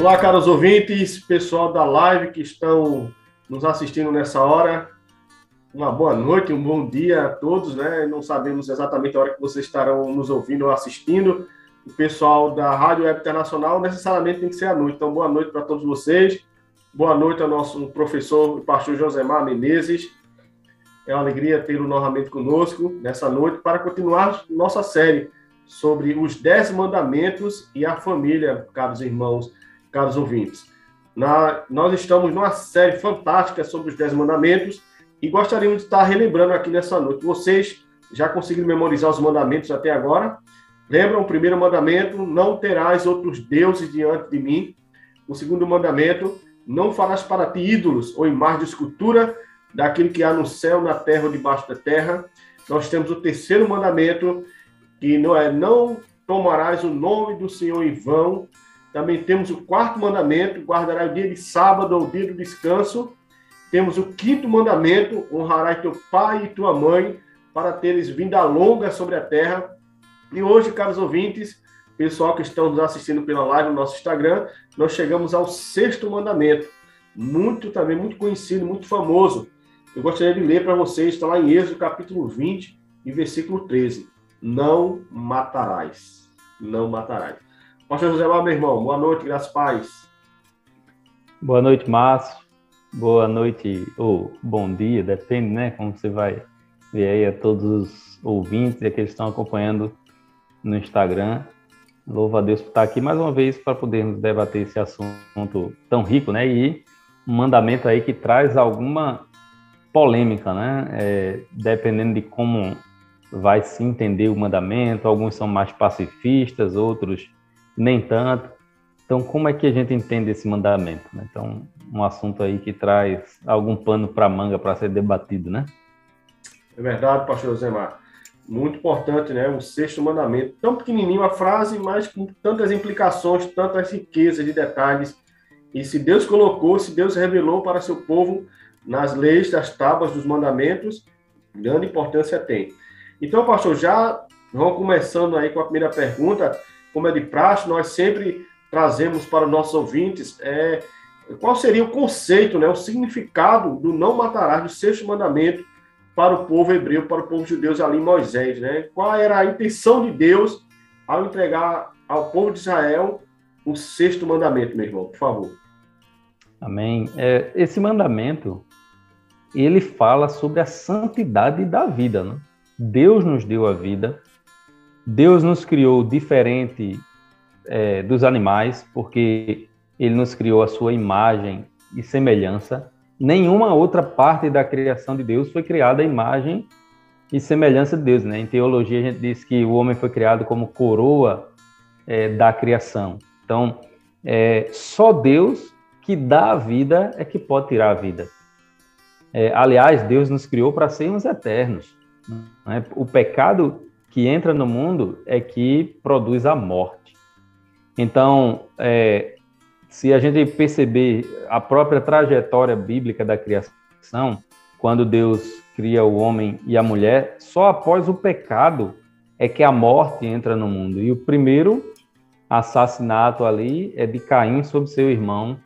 Olá, caros ouvintes, pessoal da live que estão nos assistindo nessa hora. Uma boa noite, um bom dia a todos, né? Não sabemos exatamente a hora que vocês estarão nos ouvindo ou assistindo. O pessoal da Rádio Web Internacional necessariamente tem que ser à noite. Então, boa noite para todos vocês. Boa noite ao nosso professor e pastor Josemar Menezes. É uma alegria tê-lo novamente conosco nessa noite para continuar nossa série sobre os Dez Mandamentos e a família, caros irmãos caros ouvintes. Na, nós estamos numa série fantástica sobre os Dez Mandamentos e gostaríamos de estar relembrando aqui nessa noite. Vocês já conseguiram memorizar os mandamentos até agora? Lembram o primeiro mandamento: não terás outros deuses diante de mim. O segundo mandamento: não farás para ti ídolos ou imagem de escultura daquilo que há no céu, na terra ou debaixo da terra. Nós temos o terceiro mandamento, que não é não tomarás o nome do Senhor em vão, também temos o quarto mandamento, guardará o dia de sábado ou dia do descanso. Temos o quinto mandamento, honrarás teu pai e tua mãe, para teres vinda longa sobre a terra. E hoje, caros ouvintes, pessoal que estão nos assistindo pela live no nosso Instagram, nós chegamos ao sexto mandamento, muito também, muito conhecido, muito famoso. Eu gostaria de ler para vocês, está lá em Êxodo capítulo 20 e versículo 13. Não matarás. Não matarás. Pastor José Lá, meu irmão, boa noite, graças paz. Boa noite, Márcio. Boa noite, ou bom dia, depende, né? Como você vai ver aí a todos os ouvintes e aqueles que estão acompanhando no Instagram. Louvo a Deus por estar aqui mais uma vez para podermos debater esse assunto tão rico, né? E um mandamento aí que traz alguma polêmica, né? É, dependendo de como vai se entender o mandamento, alguns são mais pacifistas, outros nem tanto. Então, como é que a gente entende esse mandamento? Né? Então, um assunto aí que traz algum pano para manga para ser debatido, né? É verdade, pastor Zemar. Muito importante, né? O sexto mandamento. Tão pequenininho a frase, mas com tantas implicações, tantas riquezas de detalhes. E se Deus colocou, se Deus revelou para seu povo nas leis das tábuas dos mandamentos, grande importância tem. Então, pastor, já vamos começando aí com a primeira pergunta como é de praxe, nós sempre trazemos para os nossos ouvintes é, qual seria o conceito, né, o significado do não matarás, do sexto mandamento para o povo hebreu, para o povo judeu ali em Moisés. Né? Qual era a intenção de Deus ao entregar ao povo de Israel o sexto mandamento, meu irmão? Por favor. Amém. É, esse mandamento, ele fala sobre a santidade da vida. Né? Deus nos deu a vida, Deus nos criou diferente é, dos animais, porque ele nos criou a sua imagem e semelhança. Nenhuma outra parte da criação de Deus foi criada à imagem e semelhança de Deus. Né? Em teologia, a gente diz que o homem foi criado como coroa é, da criação. Então, é, só Deus que dá a vida é que pode tirar a vida. É, aliás, Deus nos criou para sermos eternos. Né? O pecado que entra no mundo é que produz a morte. Então, é, se a gente perceber a própria trajetória bíblica da criação, quando Deus cria o homem e a mulher, só após o pecado é que a morte entra no mundo. E o primeiro assassinato ali é de Caim sobre seu irmão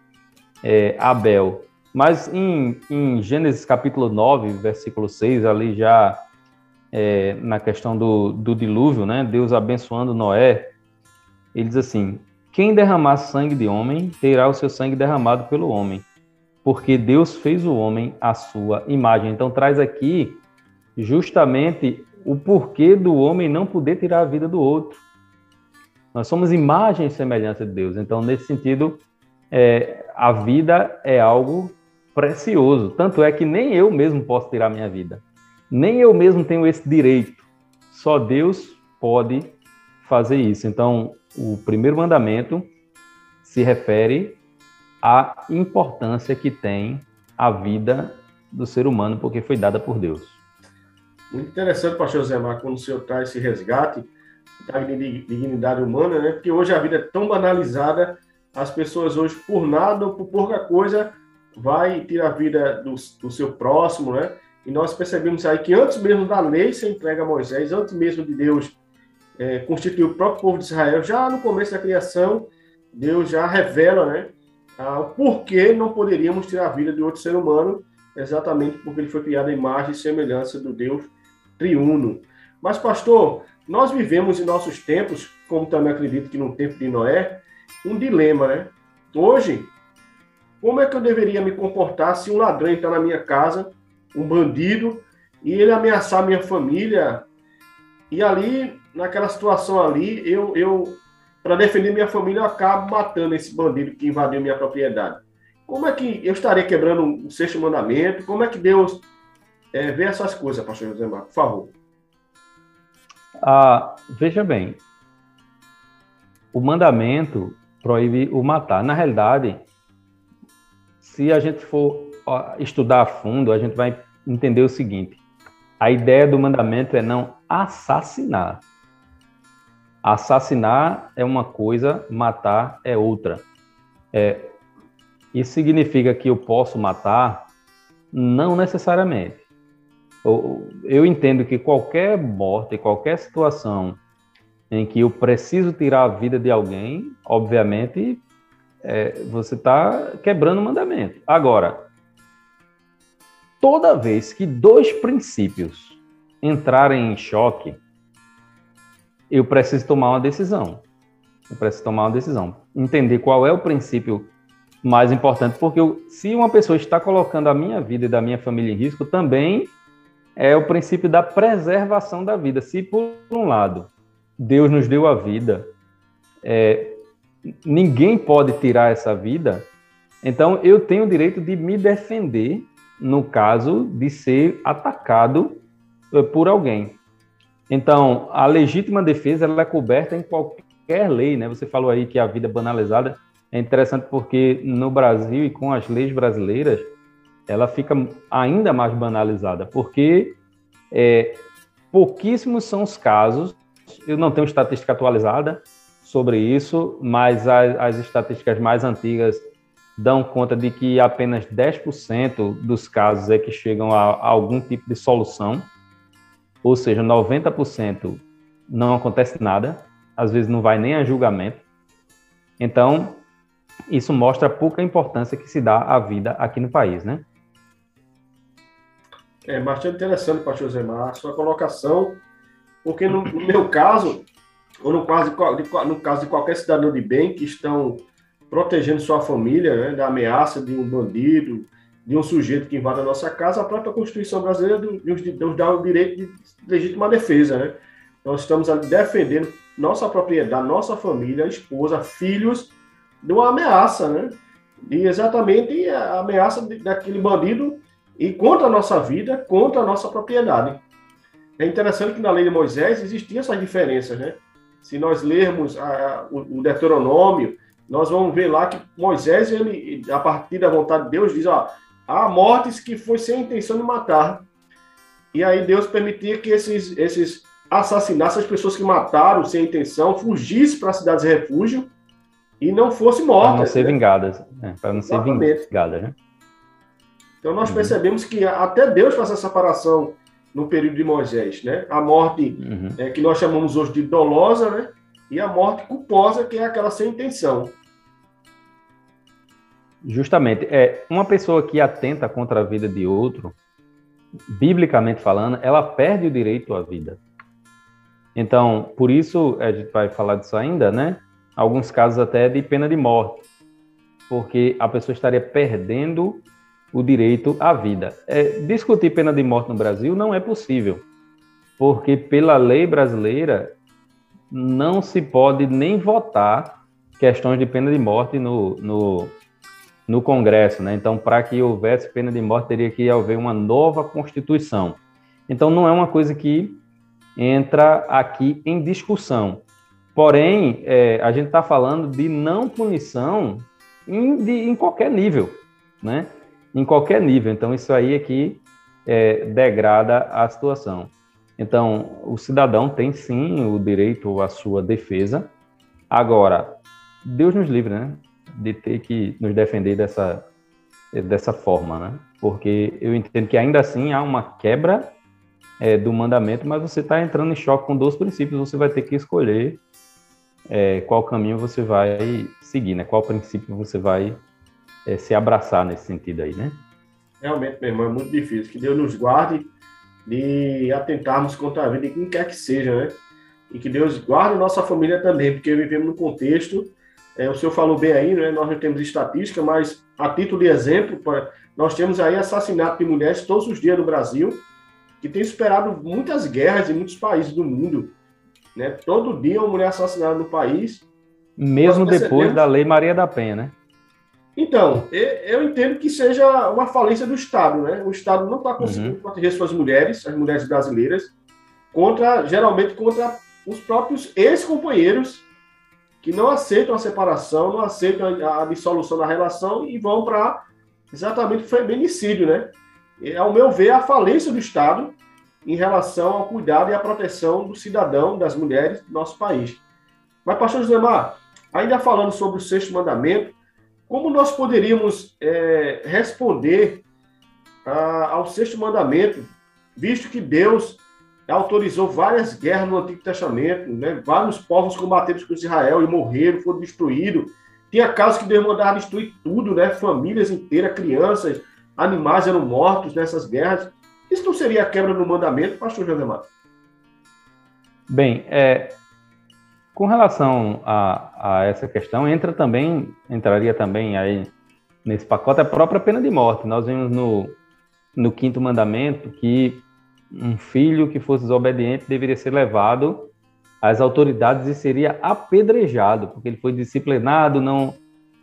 é, Abel. Mas em, em Gênesis capítulo 9, versículo 6, ali já é, na questão do, do dilúvio, né? Deus abençoando Noé, ele diz assim: Quem derramar sangue de homem, terá o seu sangue derramado pelo homem, porque Deus fez o homem à sua imagem. Então, traz aqui justamente o porquê do homem não poder tirar a vida do outro. Nós somos imagem e semelhança de Deus. Então, nesse sentido, é, a vida é algo precioso. Tanto é que nem eu mesmo posso tirar minha vida. Nem eu mesmo tenho esse direito. Só Deus pode fazer isso. Então, o primeiro mandamento se refere à importância que tem a vida do ser humano, porque foi dada por Deus. Muito interessante, pastor Zé Mar, quando o senhor traz esse resgate da dignidade humana, né? Porque hoje a vida é tão banalizada, as pessoas hoje, por nada ou por pouca coisa, vai tirar a vida do, do seu próximo, né? E nós percebemos aí que antes mesmo da lei ser entregue a Moisés, antes mesmo de Deus é, constituir o próprio povo de Israel, já no começo da criação, Deus já revela, né? o porquê não poderíamos tirar a vida de outro ser humano, exatamente porque ele foi criado à imagem e semelhança do Deus triuno. Mas, pastor, nós vivemos em nossos tempos, como também acredito que no tempo de Noé, um dilema, né? Hoje, como é que eu deveria me comportar se um ladrão entrar na minha casa, um bandido, e ele ameaçar minha família? E ali, naquela situação ali, eu, eu para defender minha família, eu acabo matando esse bandido que invadiu minha propriedade. Como é que eu estaria quebrando o sexto mandamento? Como é que Deus é, vê essas coisas, pastor José Marcos? Por favor. Ah, veja bem, o mandamento proíbe o matar. Na realidade, se a gente for estudar a fundo, a gente vai entender o seguinte: a ideia do mandamento é não assassinar. Assassinar é uma coisa, matar é outra. É, isso significa que eu posso matar? Não necessariamente. Eu, eu entendo que qualquer morte, qualquer situação em que eu preciso tirar a vida de alguém, obviamente, é, você está quebrando o mandamento. Agora, toda vez que dois princípios entrarem em choque, eu preciso tomar uma decisão. Eu preciso tomar uma decisão. Entender qual é o princípio mais importante, porque eu, se uma pessoa está colocando a minha vida e da minha família em risco, também é o princípio da preservação da vida. Se, por um lado, Deus nos deu a vida, é, ninguém pode tirar essa vida, então eu tenho o direito de me defender no caso de ser atacado é, por alguém. Então, a legítima defesa ela é coberta em qualquer lei, né? Você falou aí que a vida banalizada é interessante porque no Brasil e com as leis brasileiras, ela fica ainda mais banalizada, porque é, pouquíssimos são os casos, eu não tenho estatística atualizada sobre isso, mas as, as estatísticas mais antigas dão conta de que apenas 10% dos casos é que chegam a, algum tipo de solução, ou seja, 90% não acontece nada, às vezes não vai nem a julgamento. Então, isso mostra a pouca importância que se dá à vida aqui no país, né? É bastante interessante, pastor Zemar, a sua colocação, porque no, no meu caso, ou no no caso de qualquer cidadão de bem que estão protegendo sua família né, da ameaça de um bandido, de um sujeito que invade a nossa casa, a própria Constituição brasileira nos dá o direito de legítima defesa. Né? Nós estamos defendendo nossa propriedade, nossa família, esposa, filhos, de uma ameaça, né? E exatamente a ameaça daquele bandido e contra a nossa vida, contra a nossa propriedade. É interessante que na lei de Moisés existiam essas diferenças, né? Se nós lermos a, o Deuteronômio, nós vamos ver lá que Moisés, ele, a partir da vontade de Deus, diz: ó, há mortes que foi sem intenção de matar. E aí Deus permitia que esses, esses assassinassem as pessoas que mataram sem intenção, fugissem para cidades de refúgio e não fossem mortas. Para não ser né? vingadas. Né? Para não Exatamente. ser vingadas, né? Então nós uhum. percebemos que até Deus faz essa separação no período de Moisés, né? A morte uhum. é, que nós chamamos hoje de dolosa, né? E a morte culposa, que é aquela sem intenção. Justamente, é uma pessoa que atenta contra a vida de outro, biblicamente falando, ela perde o direito à vida. Então, por isso a gente vai falar disso ainda, né? Alguns casos até de pena de morte, porque a pessoa estaria perdendo o direito à vida. É, discutir pena de morte no Brasil não é possível, porque pela lei brasileira não se pode nem votar questões de pena de morte no, no, no Congresso. Né? Então, para que houvesse pena de morte, teria que haver uma nova Constituição. Então, não é uma coisa que entra aqui em discussão. Porém, é, a gente está falando de não punição em, de, em, qualquer nível, né? Em qualquer nível. Então, isso aí aqui é, degrada a situação. Então, o cidadão tem sim o direito à sua defesa. Agora, Deus nos livre, né? De ter que nos defender dessa, dessa forma, né? Porque eu entendo que ainda assim há uma quebra é, do mandamento, mas você está entrando em choque com dois princípios, você vai ter que escolher é, qual caminho você vai seguir, né? Qual princípio você vai é, se abraçar nesse sentido aí, né? Realmente, meu irmão, é muito difícil. Que Deus nos guarde de atentarmos contra a vida de quem quer que seja, né? E que Deus guarde nossa família também, porque vivemos num contexto, é, o senhor falou bem aí, né? Nós não temos estatística, mas a título de exemplo, nós temos aí assassinato de mulheres todos os dias no Brasil, que tem superado muitas guerras em muitos países do mundo. Né? Todo dia uma mulher assassinada no país. Mesmo depois da Lei Maria da Penha, né? Então, eu entendo que seja uma falência do Estado, né? O Estado não está conseguindo uhum. proteger suas mulheres, as mulheres brasileiras, contra, geralmente contra os próprios ex-companheiros que não aceitam a separação, não aceitam a, a dissolução da relação e vão para exatamente o feminicídio, né? É, ao meu ver, a falência do Estado em relação ao cuidado e à proteção do cidadão, das mulheres do nosso país. Mas, pastor José Mar, ainda falando sobre o sexto mandamento, como nós poderíamos é, responder a, ao sexto mandamento, visto que Deus autorizou várias guerras no Antigo Testamento, né? vários povos combateram com Israel e morreram, foram destruídos. Tinha casos que Deus mandava destruir tudo, né? famílias inteiras, crianças, animais eram mortos nessas guerras. Isso não seria a quebra do mandamento, pastor José Bem, é, com relação a, a, essa questão, entra também, entraria também aí nesse pacote a própria pena de morte. Nós vimos no, no quinto mandamento que um filho que fosse desobediente deveria ser levado às autoridades e seria apedrejado, porque ele foi disciplinado, não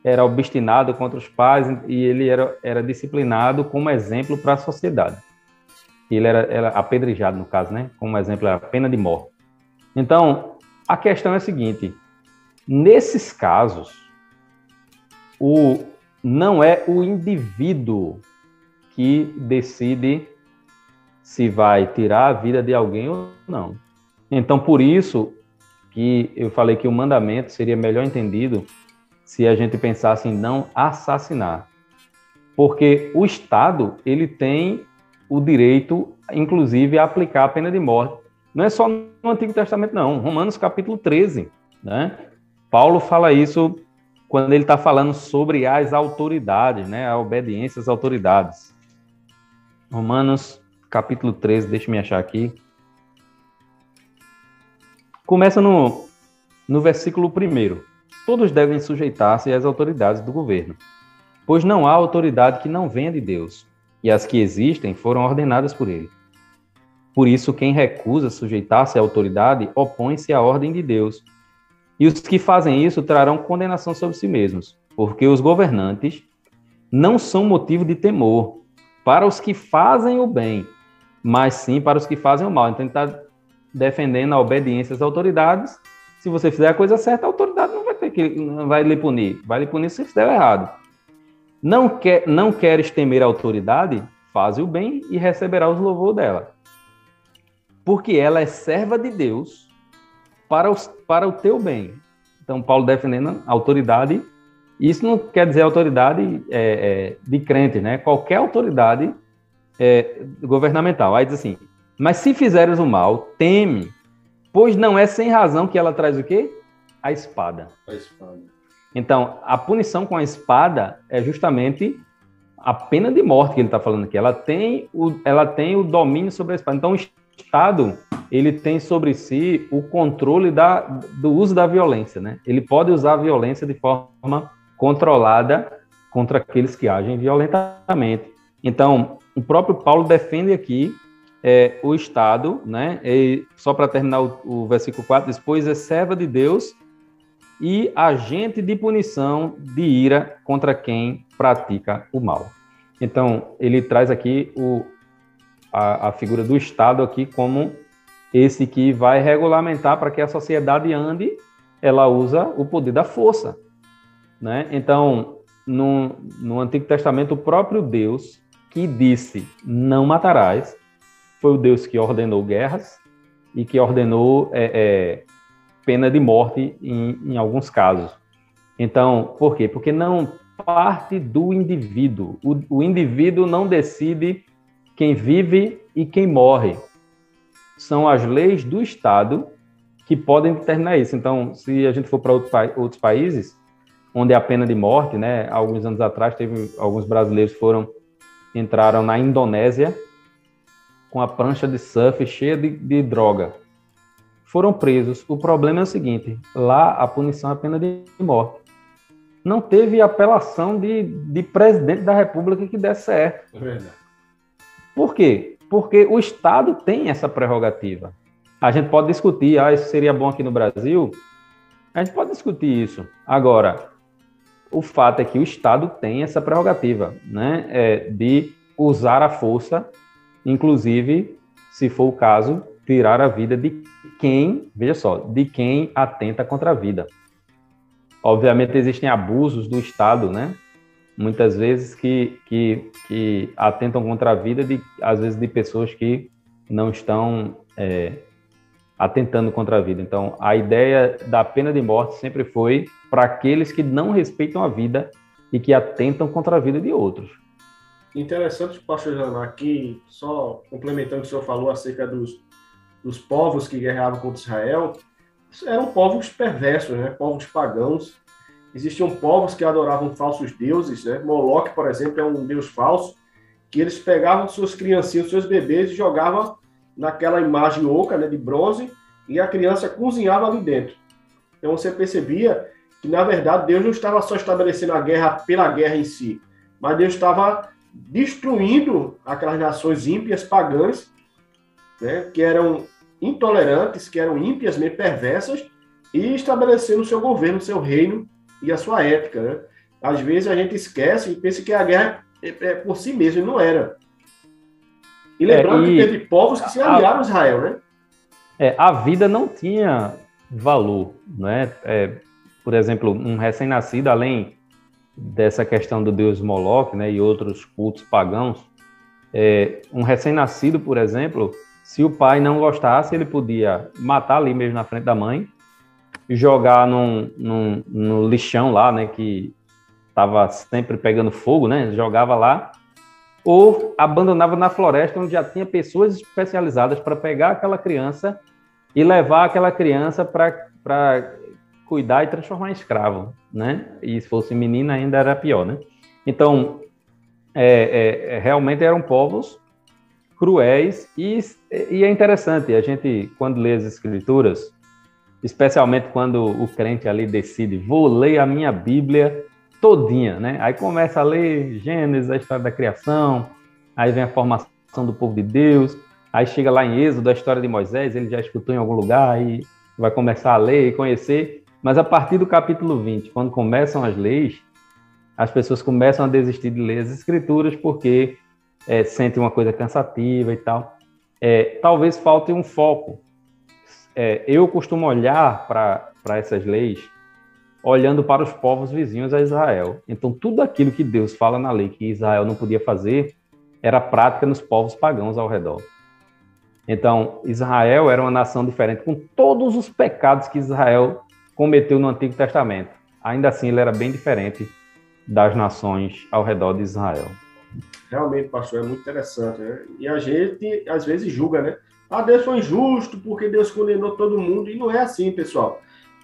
era obstinado contra os pais e ele era, era disciplinado como exemplo para a sociedade. Ele era, era apedrejado, no caso, né? Como exemplo, a pena de morte. Então, a questão é a seguinte: nesses casos, o, não é o indivíduo que decide se vai tirar a vida de alguém ou não. Então, por isso que eu falei que o mandamento seria melhor entendido se a gente pensasse em não assassinar. Porque o Estado, ele tem o direito, inclusive, a aplicar a pena de morte. Não é só no Antigo Testamento, não. Romanos capítulo 13, né? Paulo fala isso quando ele está falando sobre as autoridades, né? A obediência às autoridades. Romanos capítulo 13, deixa eu me achar aqui. Começa no, no versículo 1 todos devem sujeitar-se às autoridades do governo, pois não há autoridade que não venha de Deus, e as que existem foram ordenadas por ele. Por isso, quem recusa sujeitar-se à autoridade opõe-se à ordem de Deus. E os que fazem isso trarão condenação sobre si mesmos, porque os governantes não são motivo de temor para os que fazem o bem, mas sim para os que fazem o mal. Então, ele está defendendo a obediência às autoridades. Se você fizer a coisa certa, a autoridade não vai ter que não vai lhe punir, vai lhe punir se fizer errado. Não quer, não queres temer a autoridade? Faze o bem e receberá os louvores dela. Porque ela é serva de Deus para, os, para o teu bem. Então, Paulo defendendo a autoridade. Isso não quer dizer autoridade é, é, de crente, né? Qualquer autoridade é, governamental. Aí diz assim: Mas se fizeres o mal, teme, pois não é sem razão que ela traz o quê? A espada. A espada. Então, a punição com a espada é justamente a pena de morte que ele está falando aqui. Ela tem, o, ela tem o domínio sobre a espada. Então, o Estado ele tem sobre si o controle da, do uso da violência. Né? Ele pode usar a violência de forma controlada contra aqueles que agem violentamente. Então, o próprio Paulo defende aqui é, o Estado, né? E, só para terminar o, o, versículo 4, diz, pois é serva de Deus e agente de punição de ira contra quem pratica o mal. Então, ele traz aqui o, a, a figura do Estado aqui como esse que vai regulamentar para que a sociedade ande ela usa o poder da força. Né? Então, no, no Antigo Testamento, o próprio Deus que disse não matarás foi o Deus que ordenou guerras e que ordenou é, é, pena de morte em, em alguns casos. Então, por quê? Porque não parte do indivíduo. O, o indivíduo não decide quem vive e quem morre. São as leis do Estado que podem determinar isso. Então, se a gente for para outros, outros países, onde a pena de morte, né? Alguns anos atrás, teve alguns brasileiros foram entraram na Indonésia com a prancha de surf cheia de, de droga. Foram presos. O problema é o seguinte: lá a punição é a pena de morte. Não teve apelação de, de presidente da República que desse certo. É verdade. Por quê? Porque o Estado tem essa prerrogativa. A gente pode discutir, ah, isso seria bom aqui no Brasil. A gente pode discutir isso. Agora, o fato é que o Estado tem essa prerrogativa, né, é, de usar a força, inclusive, se for o caso, tirar a vida de quem, veja só, de quem atenta contra a vida. Obviamente existem abusos do Estado, né? Muitas vezes que, que, que atentam contra a vida de, às vezes, de pessoas que não estão é, atentando contra a vida. Então, a ideia da pena de morte sempre foi para aqueles que não respeitam a vida e que atentam contra a vida de outros. Interessante, pastor Janá, aqui, só complementando o que o senhor falou acerca dos, dos povos que guerreavam contra Israel, eram povos perversos, né? povos pagãos. Existiam povos que adoravam falsos deuses, né? Moloque, por exemplo, é um deus falso, que eles pegavam suas criancinhas, seus bebês e jogavam naquela imagem oca né, de bronze e a criança cozinhava ali dentro. Então você percebia que, na verdade, Deus não estava só estabelecendo a guerra pela guerra em si, mas Deus estava destruindo aquelas nações ímpias, pagãs, né, que eram intolerantes, que eram ímpias, meio perversas, e estabelecendo o seu governo, seu reino e a sua ética. Né? Às vezes a gente esquece e pensa que a guerra é, é por si mesmo, e não era. E lembrando é, e... que teve povos que se aliaram a Israel, né? É, a vida não tinha valor, né? É, por exemplo, um recém-nascido, além dessa questão do deus Moloch, né, e outros cultos pagãos, é, um recém-nascido, por exemplo, se o pai não gostasse, ele podia matar ali mesmo na frente da mãe, jogar num, num, no lixão lá, né, que estava sempre pegando fogo, né, jogava lá, ou abandonava na floresta onde já tinha pessoas especializadas para pegar aquela criança e levar aquela criança para cuidar e transformar em escravo, né? E se fosse menina ainda era pior, né? Então, é, é, é realmente eram povos cruéis e, e é interessante a gente quando lê as escrituras, especialmente quando o crente ali decide, vou ler a minha Bíblia todinha, né? Aí começa a ler Gênesis, a história da criação, aí vem a formação do povo de Deus, aí chega lá em Êxodo, a história de Moisés, ele já escutou em algum lugar e vai começar a ler e conhecer, mas a partir do capítulo 20, quando começam as leis, as pessoas começam a desistir de ler as escrituras porque é, sentem uma coisa cansativa e tal. É, talvez falte um foco. É, eu costumo olhar para essas leis olhando para os povos vizinhos a Israel. Então, tudo aquilo que Deus fala na lei que Israel não podia fazer era prática nos povos pagãos ao redor. Então, Israel era uma nação diferente, com todos os pecados que Israel cometeu no Antigo Testamento. Ainda assim, ele era bem diferente das nações ao redor de Israel. Realmente, pastor, é muito interessante. Né? E a gente, às vezes, julga, né? Ah, Deus foi injusto porque Deus condenou todo mundo. E não é assim, pessoal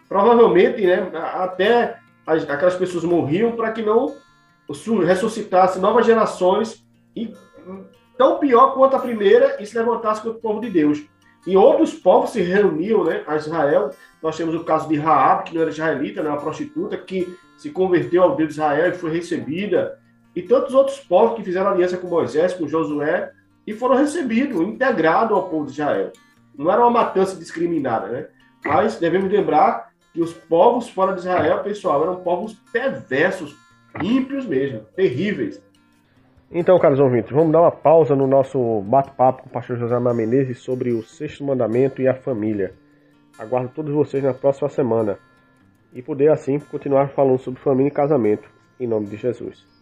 provavelmente, né, até as, aquelas pessoas morriam para que não ressuscitasse novas gerações e tão pior quanto a primeira e se levantasse contra o povo de Deus. E outros povos se reuniam né, a Israel. Nós temos o caso de Raab, que não era israelita, né, uma prostituta que se converteu ao Deus de Israel e foi recebida. E tantos outros povos que fizeram aliança com Moisés, com Josué, e foram recebidos, integrados ao povo de Israel. Não era uma matança discriminada, né? Mas devemos lembrar que os povos fora de Israel, pessoal, eram povos perversos, ímpios mesmo, terríveis. Então, caros ouvintes, vamos dar uma pausa no nosso bate-papo com o pastor José Mar Menezes sobre o sexto mandamento e a família. Aguardo todos vocês na próxima semana. e poder assim continuar falando sobre família e casamento, em nome de Jesus.